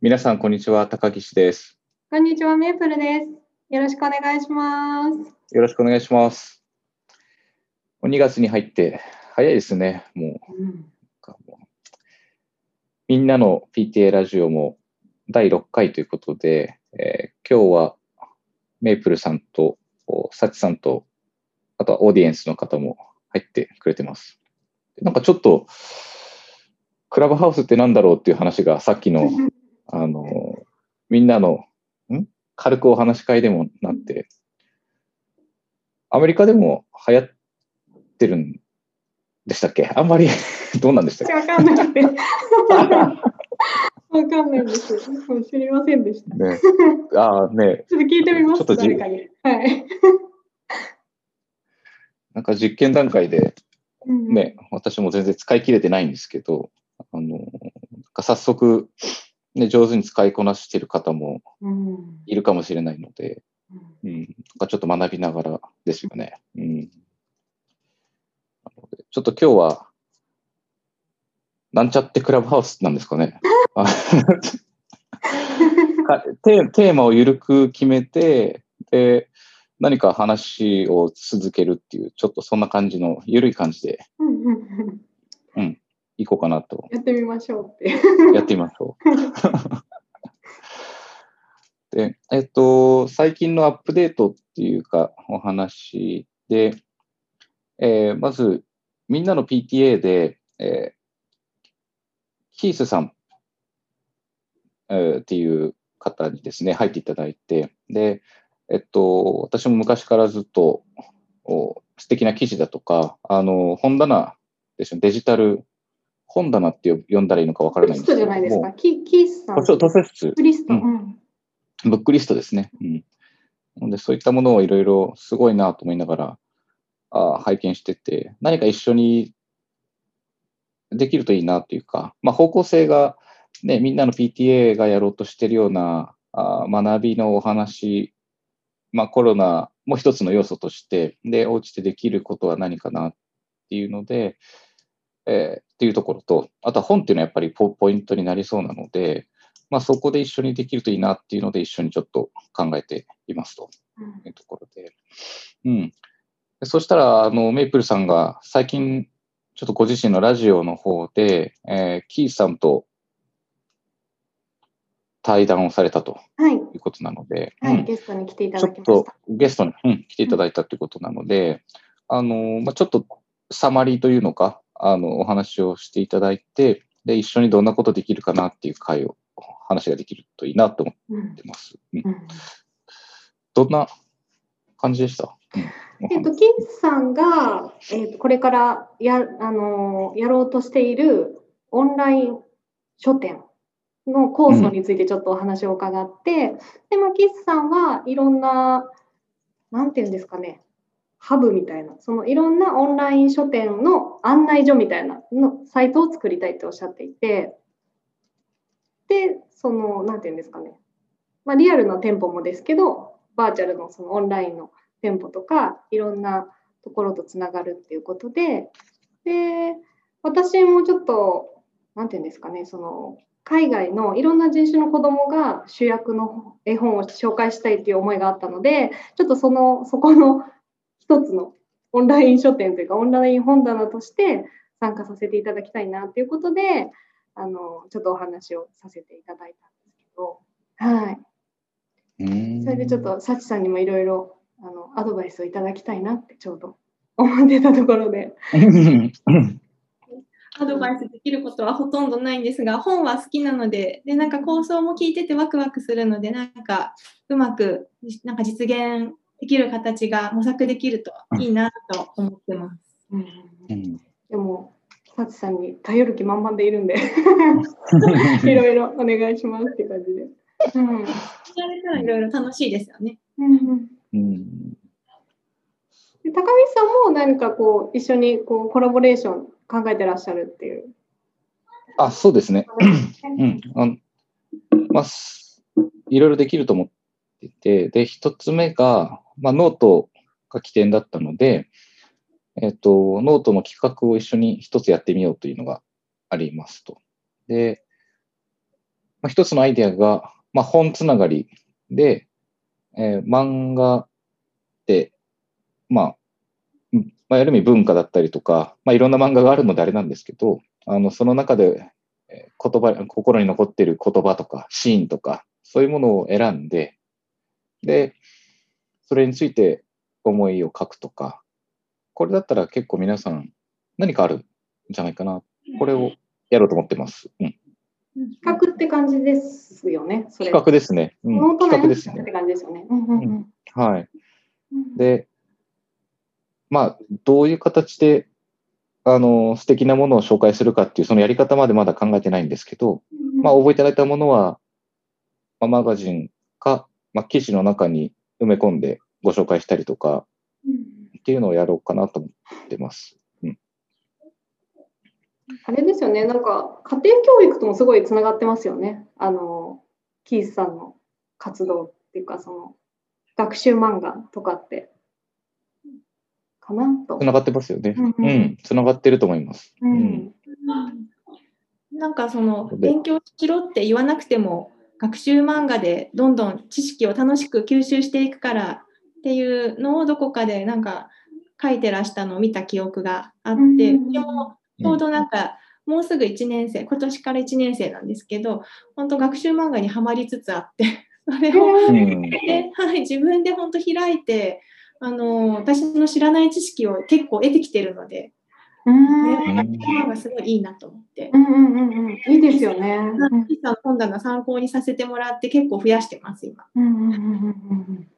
皆さん、こんにちは。高岸です。こんにちは、メープルです。よろしくお願いします。よろしくお願いします。もう2月に入って、早いですね。もう、うん、みんなの PTA ラジオも第6回ということで、えー今日はメイプルさんと、おサチさんと、あとはオーディエンスの方も入ってくれてます。なんかちょっと、クラブハウスってなんだろうっていう話がさっきのあの、みんなの、ん？軽くお話し会でもなって、アメリカでも流行ってるんでしたっけ？あんまり、どうなんでしたっけ？わかんなくて。わかんないんです。知りませんでした。ね。ああ、ね、ちょっと聞いてみます？ちょっとじ誰かに。はい。なんか実験段階で、うん、ね、私も全然使い切れてないんですけど、あの、なんか早速、ね、上手に使いこなしている方もうん。いるかもしれないので、うんうん、ちょっと学びながらですよね。うん。ちょっと今日は、なんちゃってクラブハウスなんですかね。テーマを緩く決めて、で、何か話を続けるっていう、ちょっとそんな感じの、緩い感じでうんうんうんいこうかなと、やってみましょうって。やってみましょう。で、えっと、最近のアップデートっていうか、お話で、えーまず、みんなの PTA で、えーキースさん、えーっていう方にですね、入っていただいて、で、えっと、私も昔からずっとお素敵な記事だとか、あの、本棚ですね、デジタル本棚って呼んだらいいのかわからリスないんですけどトじゃないですか。も、キキースさん。そう、図書室、リスト。ううんん。ブックリストですね。うん。なので、そういったものをいろいろすごいなと思いながら、あー拝見してて、何か一緒にできるといいなというか、まあ、方向性が、ね、みんなの PTA がやろうとしてるようなあー学びのお話、まあ、コロナも一つの要素として、で、お家でできることは何かなっていうので、えーっていうところと、あとは本っていうのはやっぱりポポイントになりそうなので、まあ、そこで一緒にできるといいなっていうので、一緒にちょっと考えていますとうんいうところで。うん。でそしたら、あの、メイプルさんが最近、ちょっとご自身のラジオの方で、えーキースさんと対談をされたとはい。いうことなので、はい。うんゲストに来ていたちょっだきましたと。ゲストに、うん、来ていただいたということなので、あの、まあ、ちょっとサマリーというのか、あの、お話をしていただいて、で、一緒にどんなことできるかなっていう会を、話ができるといいなと思っうんてます。うん。うん。どんな感じでした、うん。えっと、キースさんが、えっと、これからや,、あのーやろうとしているオンライン書店の構想についてちょっとお話を伺って、でまあ、キースさんはいろんな、なんていうんですかね、ハブみたいな、そのいろんなオンライン書店の案内所みたいなのサイトを作りたいっておっしゃっていて、で、その、なんていうんですかね、まあ、リアルな店舗もですけど、バーチャルのそのオンラインの店舗とかいろんなところとつながるっていうことでで私もちょっと何て言うんですかねその海外のいろんな人種の子どもが主役の絵本を紹介したいっていう思いがあったのでちょっとそのそこの一つのオンライン書店というかオンライン本棚として参加させていただきたいなということであのちょっとお話をさせていただいたんですけどはい。うんそれでちょっと、サチさんにもいろいろあのアドバイスをいただきたいなってちょうど思ってたところで。アドバイスできることはほとんどないんですが、本は好きなので、でなんか構想も聞いててワクワクするので、なんかうまくなんか実現できる形が模索できるといいなと思ってます。うんうんでも、サチさんに頼る気満々でいるんで、いろいろお願いしますって感じで。うんれたらいろいろ楽しいですよね。うんうんで高見さんも何かこう一緒にこうコラボレーション考えてらっしゃるっていう。あ、そうですね。うん。あのまあ、すいろいろできると思っていて、で、一つ目が、まあ、ノートが起点だったので、えっ、と、ノートの企画を一緒に一つやってみようというのがありますと。で、まあ、一つのアイデアが、まあ、本つながりで、えー漫画って、まあ、うんまあ、ある意味文化だったりとか、まあ、いろんな漫画があるのであれなんですけど、あの、その中で、言葉、心に残っている言葉とか、シーンとか、そういうものを選んで、で、それについて思いを書くとか、これだったら結構皆さん何かあるんじゃないかな。これをやろうと思ってます。うん。企画って感じですよね。それ企画ですね。うん、ノート企画ですね内って。感じですよね。うんうんうんはい。うんで、まあ、どういう形で、あの、素敵なものを紹介するかっていう、そのやり方までまだ考えてないんですけど、まあ、覚えていただいたものは、まあ、マガジンか、まあ、記事の中に埋め込んでご紹介したりとかうんっていうのをやろうかなと思ってます。あれですよね、なんか家庭教育ともすごいつながってますよね。あの、キースさんの活動っていうか、その、学習漫画とかって、かなとつ。ながってますよね。うんううんん、つながってると思います。ううんん。なんかそので勉強しろって言わなくても学習漫画でどんどん知識を楽しく吸収していくからっていうのをどこかでなんか書いてらしたのを見た記憶があって、うん。ちょうどなんかもうすぐ1年生今年から1年生なんですけど本当学習漫画にはまりつつあって それをはい、自分で本当開いてあの私の知らない知識を結構得てきてるので、うんこれががすごいいいなと思って。うんうんうんうん。いいですよね。うん小さな本棚参考にさせてもらって結構増やしてます今。うんうんうんうん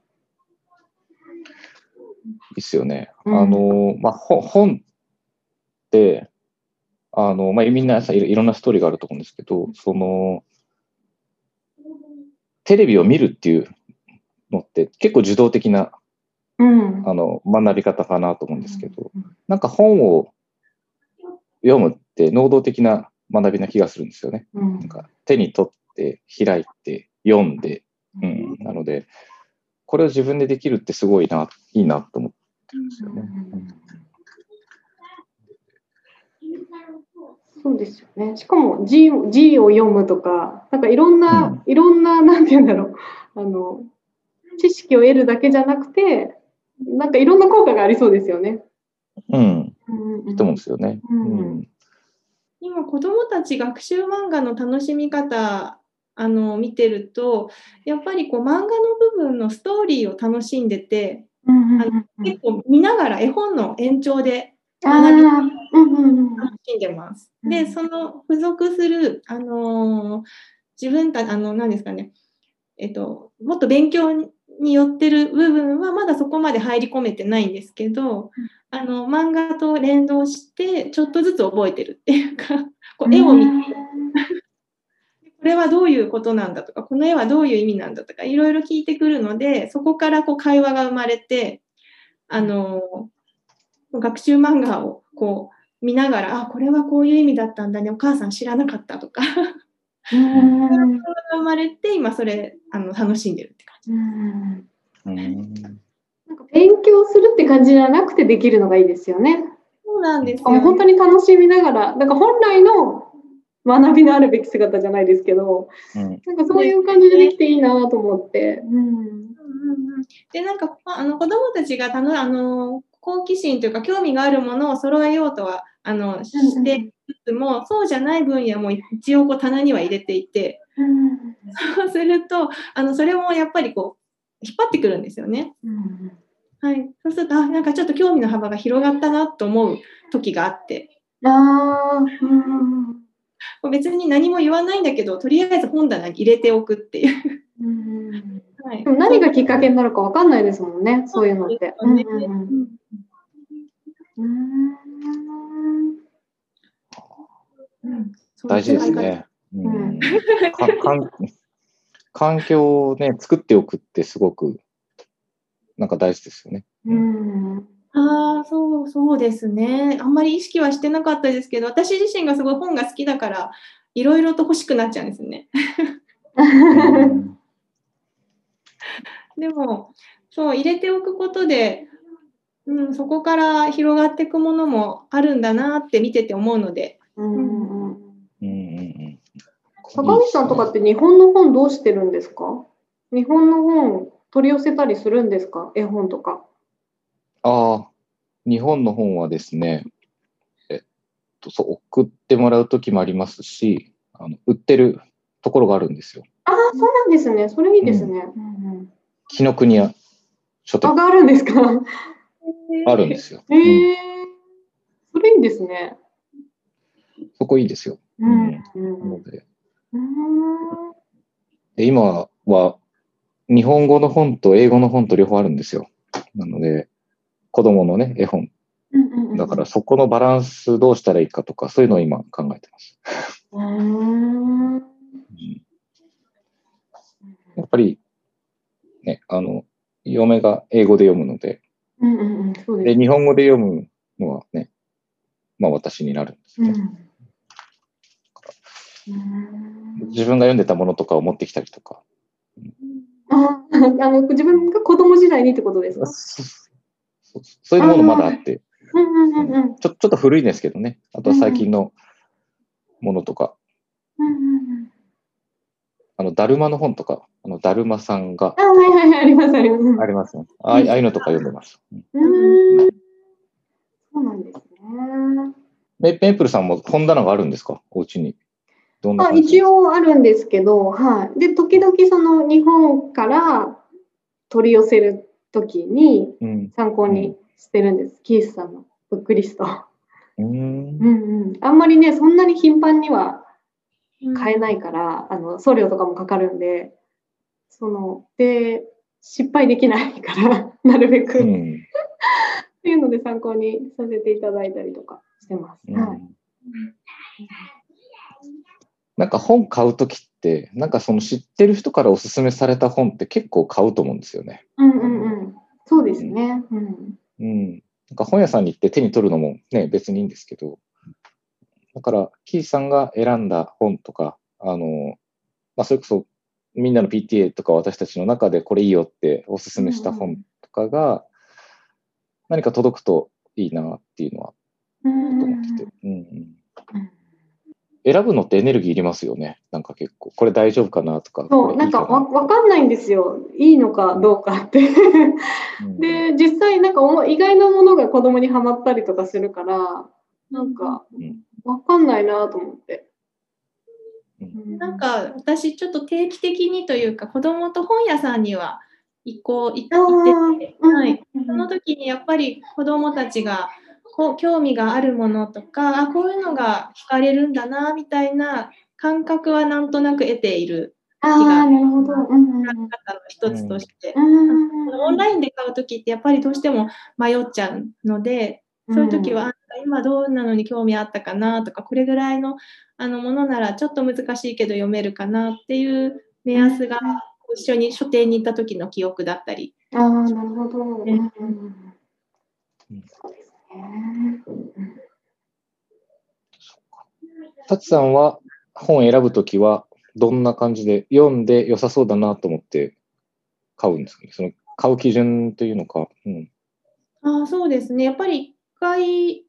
いいっすよね。うんあの、まあ、ほ本って、あの、まあ、みんなさいろいろんなストーリーがあると思うんですけど、その、テレビを見るっていうのって結構受動的なうん。あの学び方かなと思うんですけど、なんか本を読むって能動的な学びな気がするんですよね。うん。なんか手に取って開いて読んで、うん、なので、これを自分でできるってすごいな、いいなと思ってるんですよね。そうですよね。しかも字を字を読むとか、なんかいろんな、いろんな、なんて言うんだろう、あの、知識を得るだけじゃなくて、なんかいろんな効果がありそうですよね。うん、うんいいと思うんですよね。今子どもたち学習漫画の楽しみ方あの見てるとやっぱりこう漫画の部分のストーリーを楽しんでてあの結構見ながら絵本の延長であー。うんうんうん楽しんでます。うんでその付属する、あのー自分たあの何ですかね、えっと、もっと勉強に寄ってる部分はまだそこまで入り込めてないんですけど、あの漫画と連動してちょっとずつ覚えてるっていうか こう絵を見て これはどういうことなんだとかこの絵はどういう意味なんだとかいろいろ聞いてくるのでそこからこう会話が生まれてあの学習漫画をこう見ながらあこれはこういう意味だったんだねお母さん知らなかったとか うん生まれて今それあの楽しんでるって感じ。なんか勉強するって感じじゃなくてできるのがいいですよね。そうなんですよ、もう本当に楽しみながら、なんか本来の学びのあるべき姿じゃないですけど、うんなんかそういう感じでできていいなと思って。うんうんうんうんでなんかあの子どもたちがたのあの好奇心というか興味があるものを揃えようとはあのしてつつも、そうじゃない分野も一応こう棚には入れていてうん。そうするとあのそれもやっぱりこう引っ張ってくるんですよね。うんはい、そうするとあなんかちょっと興味の幅が広がったなと思う時があって。あーうん。別に何も言わないんだけどとりあえず本棚に入れておくっていう。うん。はい。でも何がきっかけになるかわかんないですもんね、そういうのって。うん。うん。うんうん大事ですね。ううんん、かかん 環境をね、作っておくってすごく、なんか大事ですよね。うんああ、そう、そうですね。あんまり意識はしてなかったですけど、私自身がすごい本が好きだから、いろいろと欲しくなっちゃうんですね。うん でも、そう、入れておくことで、うん、そこから広がっていくものもあるんだなって見てて思うので、うんうんうんうんうん坂口さんとかって日本の本どうしてるんですか？日本の本取り寄せたりするんですか？絵本とか。ああ、日本の本はですね、えっと、そう、送ってもらう時もありますし、あの売ってるところがあるんですよ。ああ、そうなんですね。それいいですね。うんうん紀ノ国屋書店あ、があるんですか？あるんですよ。ええそれいいですね。そこいいですよ。うん。なうんので今は日本語の本と英語の本と両方あるんですよ。なので、子供のね、絵本。うんだからそこのバランスどうしたらいいかとか、そういうのを今考えてます。うん。うんやっぱり、ね、あの、嫁が英語で読むので、うんうんうん。そうでで、す。日本語で読むのはね、まあ私になるんですね。うんうん自分が読んでたものとかを持ってきたりとか。ああの自分が子供時代にってことですか？そうそういうものまだあって、ちょちょっと古いんですけどね。あとは最近のものとか、あの、だるまの本とか、あの、だるまさんがあはいはいはい、ありますあります。ありますね。ああいうのとか読んでます。うん。そうなんですね。メメープルさんも本棚があるんですか？お家に。どんなあ感じ一応あるんですけど、はい。で、時々その日本から取り寄せるときにうん。参考にしてるんです。キースさんのブックリスト。うーんうんうん。あんまりね、そんなに頻繁には買えないから、あの送料とかもかかるんで、その、で、失敗できないから、なるべく、っうんていうので参考にさせていただいたりとかしてます。うんはい。なんか本買うときって、なんかその知ってる人からおすすめされた本って結構買うと思うんですよね。うんうんうん。そうですね。うん。うん。なんか本屋さんに行って手に取るのもね、別にいいんですけど、だから、キーさんが選んだ本とか、あの、まあ、それこそみんなの PTA とか私たちの中でこれいいよっておすすめした本とかが、何か届くといいなっていうのはうんと思ってて、うんうんうん選ぶのってエネルギーいりますよね。なんか結構、これ大丈夫かなとか。そう、なんかわわかんないんですよ。いいのかどうかって。うんで、実際なんかおも意外なものが子供にはまったりとかするから、なんかうんわかんないなと思って。うんなんか私ちょっと定期的にというか子供と本屋さんには行こう行ってて、ーはい、うんその時にやっぱり子供たちがこう興味があるものとかあこういうのが惹かれるんだなみたいな感覚はなんとなく得ているああ、なるほど。うん方の一つとして、うんオンラインで買う時ってやっぱりどうしても迷っちゃうのでそういう時は、あ今どんなのに興味あったかなとかこれぐらいのあのものならちょっと難しいけど読めるかなっていう目安が一緒に書店に行った時の記憶だったり。ああ、なるほど。うんうんうんうんそうですね。タツさんは本を選ぶときは、どんな感じで読んで良さそうだなと思って買うんですかね？その買う基準というのか。うん。ああそうですねやっぱり一回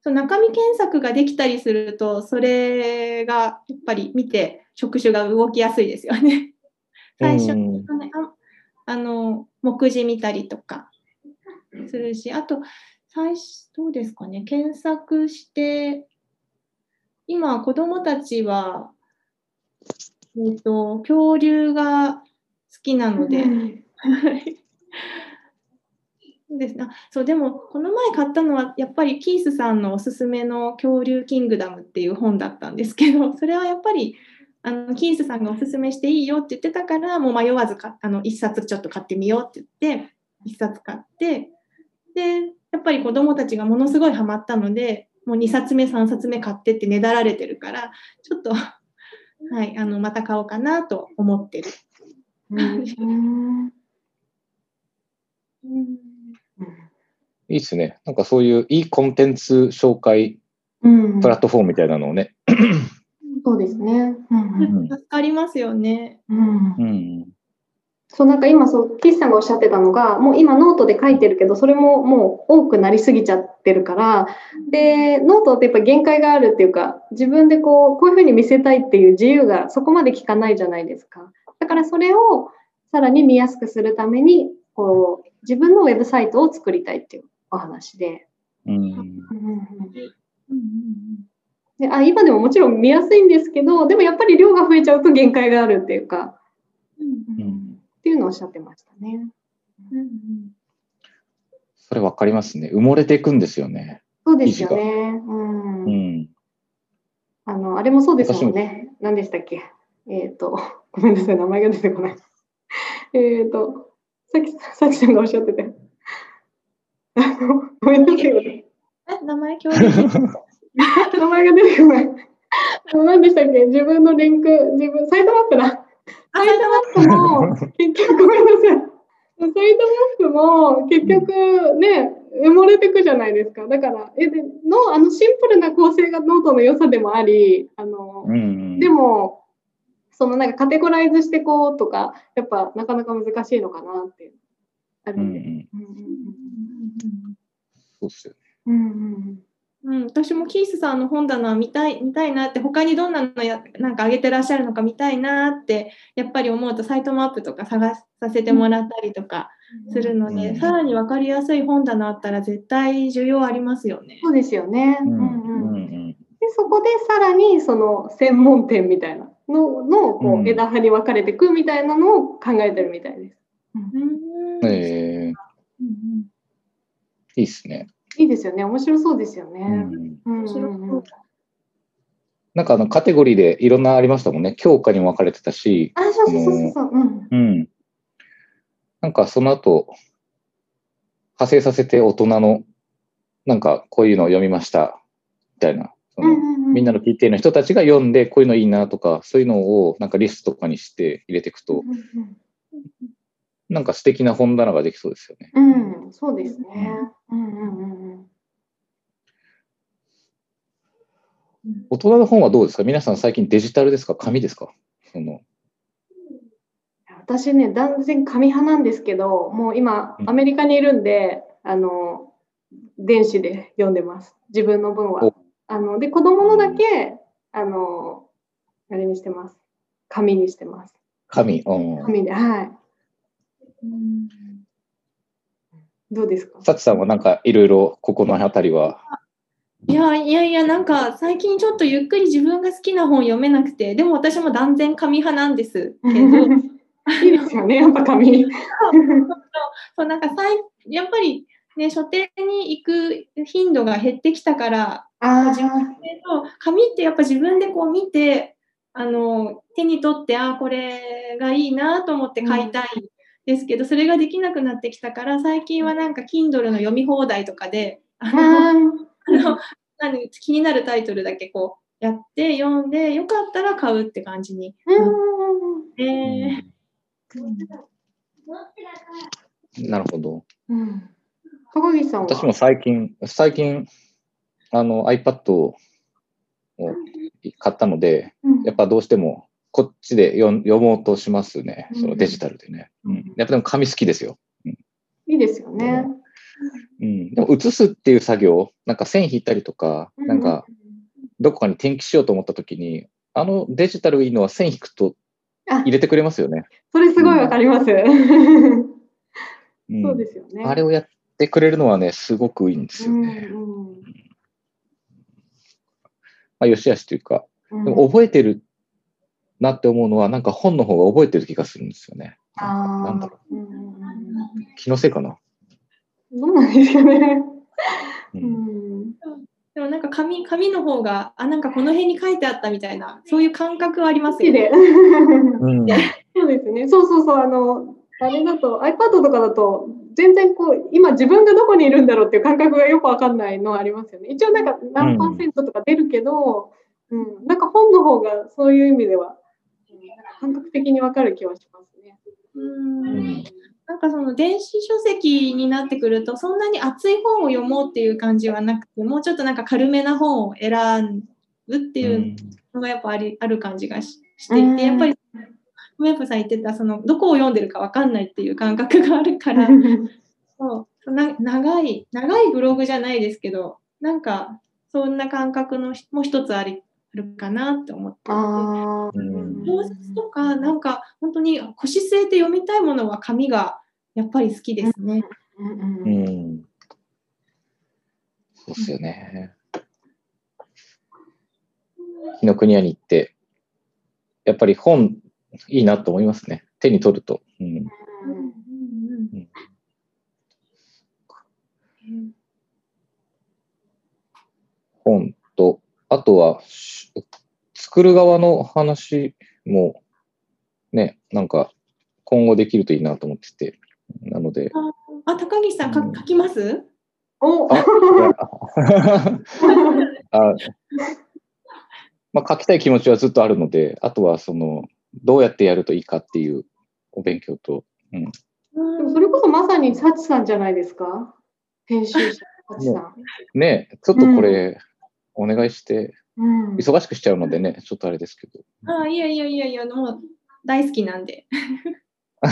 そう中身検索ができたりするとそれがやっぱり見て触手が動きやすいですよね。最初うんのねああの目次見たりとかするしあと最初どうですかね検索して今子どもたちは、えー、と恐竜が好きなので。ですね。あそう、でも、この前買ったのは、やっぱりキースさんのおすすめの恐竜キングダムっていう本だったんですけど、それはやっぱり、あのキースさんがおすすめしていいよって言ってたから、もう迷わずかあの一冊ちょっと買ってみようって言って、一冊買って、で、やっぱり子供たちがものすごいハマったので、もう2冊目、3冊目買ってってねだられてるから、ちょっと、はい、あのまた買おうかなと思ってる。うんいいですね。なんかそういういいコンテンツ紹介うんプラットフォームみたいなのをね。そうですね。うんうん助かりますよね。うんうん。そうなんか今そう岸さんがおっしゃってたのがもう今ノートで書いてるけどそれももう多くなりすぎちゃってるからでノートってやっぱ限界があるっていうか自分でこうこういうふうに見せたいっていう自由がそこまで効かないじゃないですかだからそれをさらに見やすくするためにこう自分のウェブサイトを作りたいっていうお話で。うん。であ今でももちろん見やすいんですけどでもやっぱり量が増えちゃうと限界があるっていうか、うんうん。っていうのをおっしゃってましたね。うんうんそれわかりますね。埋もれていくんですよね。そうですよね。うんうん。あのあれもそうですもんね。何でしたっけ？えっ、と、ごめんなさい、名前が出てこない。えっと、さきさきさんがおっしゃってて。あのごめんなさい。え名前共有 名前が出てこない。あの何でしたっけ？自分のリンク、自分、サイトマップだ。あ サイトマップも、結局ごめんなさい。サイトマップも結局ね、埋もれていくじゃないですか。だから、えでのあのシンプルな構成がノートの良さでもあり、あのうんうん。でも、そのなんかカテゴライズしてこうとか、やっぱなかなか難しいのかなっていう。あるうんうん。うんそうっすよね。うんうんうん、私もキースさんの本棚見たい見たいなって他にどんなのやなんか上げてらっしゃるのか見たいなってやっぱり思うとサイトマップとか探させてもらったりとかするので、うんさらに分かりやすい本棚あったら絶対需要ありますよね。そうですよね。ううんんうんうんうん。でそこでさらにその専門店みたいなののこうんう枝葉に分かれていくみたいなのを考えてるみたいです。うんえー、うんいいっすね。いいですよね。面白そうですようね。ん。うんなんかあのカテゴリーでいろんなありましたもんね。教科にも分かれてたし、あ、そうそうそうそう。うん。うん。なんかその後、派生させて大人の、なんかこういうのを読みました、みたいな。そのみんなの PTA の人たちが読んで、こういうのいいなとか、そういうのをなんかリストとかにして入れていくと、なんか素敵な本棚ができそうですよね。うん、うん、そうですね。うんうんうんうん。大人の本はどうですか？皆さん最近デジタルですか？紙ですか？その私ね、断然紙派なんですけど、もう今う、んアメリカにいるんで、あの、電子で読んでます。自分の分はお。あの、で、子供のだけ、あの、あれにしてます。紙にしてます。紙。うん。紙で、はい。うん。どうですか？サチさんはなんかいろいろここの辺りは。いやいやいやなんか最近ちょっとゆっくり自分が好きな本読めなくてでも私も断然紙派なんです。けどいいですよね、やっぱ紙。そうなんかさいやっぱりね書店に行く頻度が減ってきたからあ紙ってやっぱ自分でこう見てあの手に取ってあこれがいいなと思って買いたいですけど、それができなくなってきたから最近はなんか Kindle の読み放題とかであのああの何気になるタイトルだけこうやって読んでよかったら買うって感じにーなっうん。て、なるほど。うん。高木さんは？私も最近、最近、あの iPad を買ったので、うん。やっぱどうしてもこっちで読ん読もうとしますね。うんそのデジタルでね。ううんん、やっぱでも紙好きですよ。いいですよね。うん、でも写すっていう作業、なんか線引いたりとか、なんかどこかに転記しようと思った時に、あのデジタルいいのは線引くとあ入れてくれますよね。それすごいわかります。うんそうですよね。あれをやってくれるのはね、すごくいいんですよね。うんうんまあ、よしあしというか、うんでも覚えてるなって思うのは、なんか本の方が覚えてる気がするんですよね。あーなんだろう。うんうんうん気のせいかな。どうなんですかね。ううんんでもなんか紙紙の方があなんかこの辺に書いてあったみたいなそういう感覚はありますよね。好きで。うんそうですね。そうそうそう。あの、あれだと iPad とかだと全然こう今自分がどこにいるんだろうっていう感覚がよくわかんないのはありますよね。一応なんか何パーセントとか出るけど、うん、なんか本の方がそういう意味では、感覚的にわかる気はしますね。うんうんなんかその電子書籍になってくるとそんなに熱い本を読もうっていう感じはなくてもうちょっとなんか軽めな本を選ぶっていうのがやっぱありある感じがししていてやっぱりメープさん言ってた、その、どこを読んでるかわかんないっていう感覚があるから、そうな長い、長いブログじゃないですけど、なんか、そんな感覚のもう一つありあるかなって思ってうん小説とか、なんか本当に腰据えて読みたいものは紙がやっぱり好きですね。うん。ううん。ん。そうっすよね。紀ノ国屋に行って、やっぱり本いいなと思いますね。手に取ると。うん。うん。うん。うん。本と、あとは、し作る側の話も、ね、なんか、今後できるといいなと思ってて。なので、あ、高岸さんかうん。書きます？お。あ、まあ、書きたい気持ちはずっとあるので、あとはその、どうやってやるといいかっていうお勉強と、うん、でもそれこそまさにサチさんじゃないですか？編集者サチさん。ね、ちょっとこれ、お願いして、うん忙しくしちゃうのでね、ちょっとあれですけど。あ、いやいやいやいや、もう大好きなんで。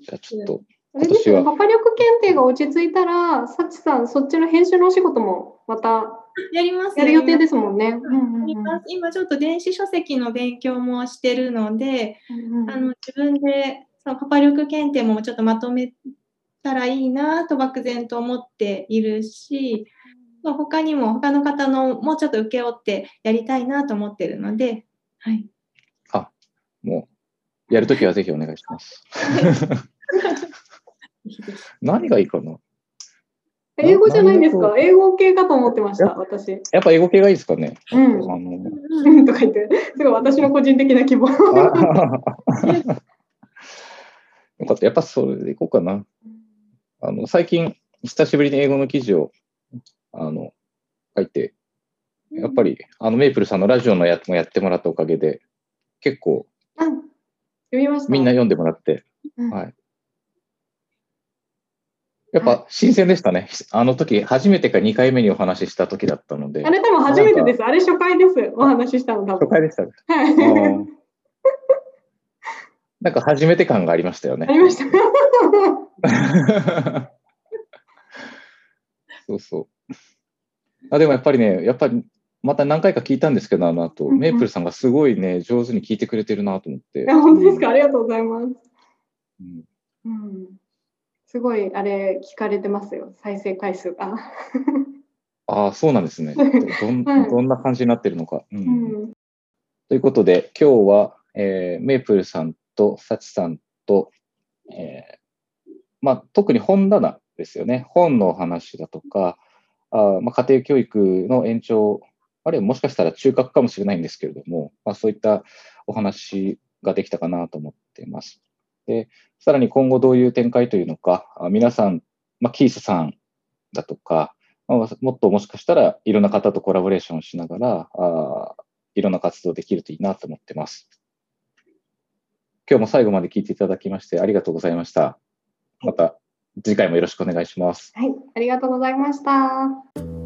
じゃあちょっと、あれパパ力検定が落ち着いたら、サチさん、そっちの編集のお仕事もまたやりますやる予定す。ですもんね。今ちょっと電子書籍の勉強もしてるので、うんあの自分でそのパパ力検定もちょっとまとめたらいいなと漠然と思っているし、まあ、他にも他の方のもうちょっと請け負ってやりたいなと思ってるので、はい。もう、やるときはぜひお願いします。何がいいかな？英語じゃないんですか？英語系かと思ってました、私。やっぱ英語系がいいですかね、うんあのうん とか言って、すごい私の個人的な希望。よかった。やっぱそれでいこうかな。あの、最近、久しぶりに英語の記事を、あの、書いて、やっぱり、あの、メイプルさんのラジオのやつもやってもらったおかげで、結構、うん読みんな読んでもらって、うんはい。やっぱ、新鮮でしたね。あの時、初めてか2回目にお話しした時だったので。あれ多分初めてです。あれ初回です。お話ししたの多分。初回でしたね。はいなんか初めて感がありましたよねあ。りました。そうそう。あでもやっぱりね、やっぱりまた何回か聞いたんですけど、あの後、うんうんメイプルさんがすごいね、上手に聞いてくれてるなと思って。いや本当ですか、ありがとうございます。うんうん、すごい、あれ、聞かれてますよ、再生回数が。ああ、そうなんですね。どんはいどんな感じになってるのか。うんうん、ということで、今日は、えーメイプルさんとサチさんと、えーまあ、特に本棚ですよね。本のお話だとか、あまあ、家庭教育の延長、あるいはもしかしたら中核かもしれないんですけれども、まあ、そういったお話ができたかなと思っています。で、さらに今後どういう展開というのか、あ皆さん、まあ、キースさんだとか、まあもっともしかしたらいろんな方とコラボレーションしながら、あいろんな活動できるといいなと思ってます。今日も最後まで聞いていただきましてありがとうございました。また次回もよろしくお願いします。はい、ありがとうございました。